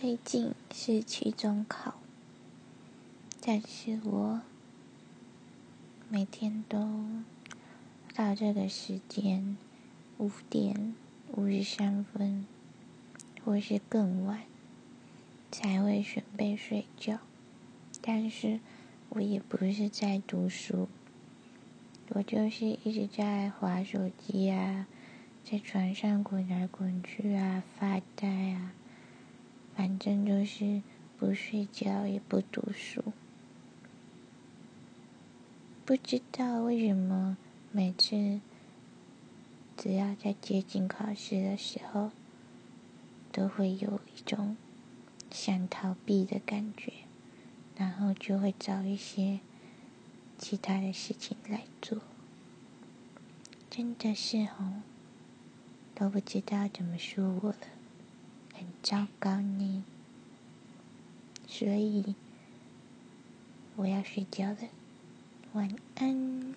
最近是期中考，但是我每天都到这个时间五点五十三分，或是更晚才会准备睡觉。但是我也不是在读书，我就是一直在划手机啊，在床上滚来滚去啊，发呆啊。反正就是不睡觉也不读书，不知道为什么每次只要在接近考试的时候，都会有一种想逃避的感觉，然后就会找一些其他的事情来做，真的是哦，都不知道怎么说我了。很糟糕呢，所以我要睡觉了，晚安。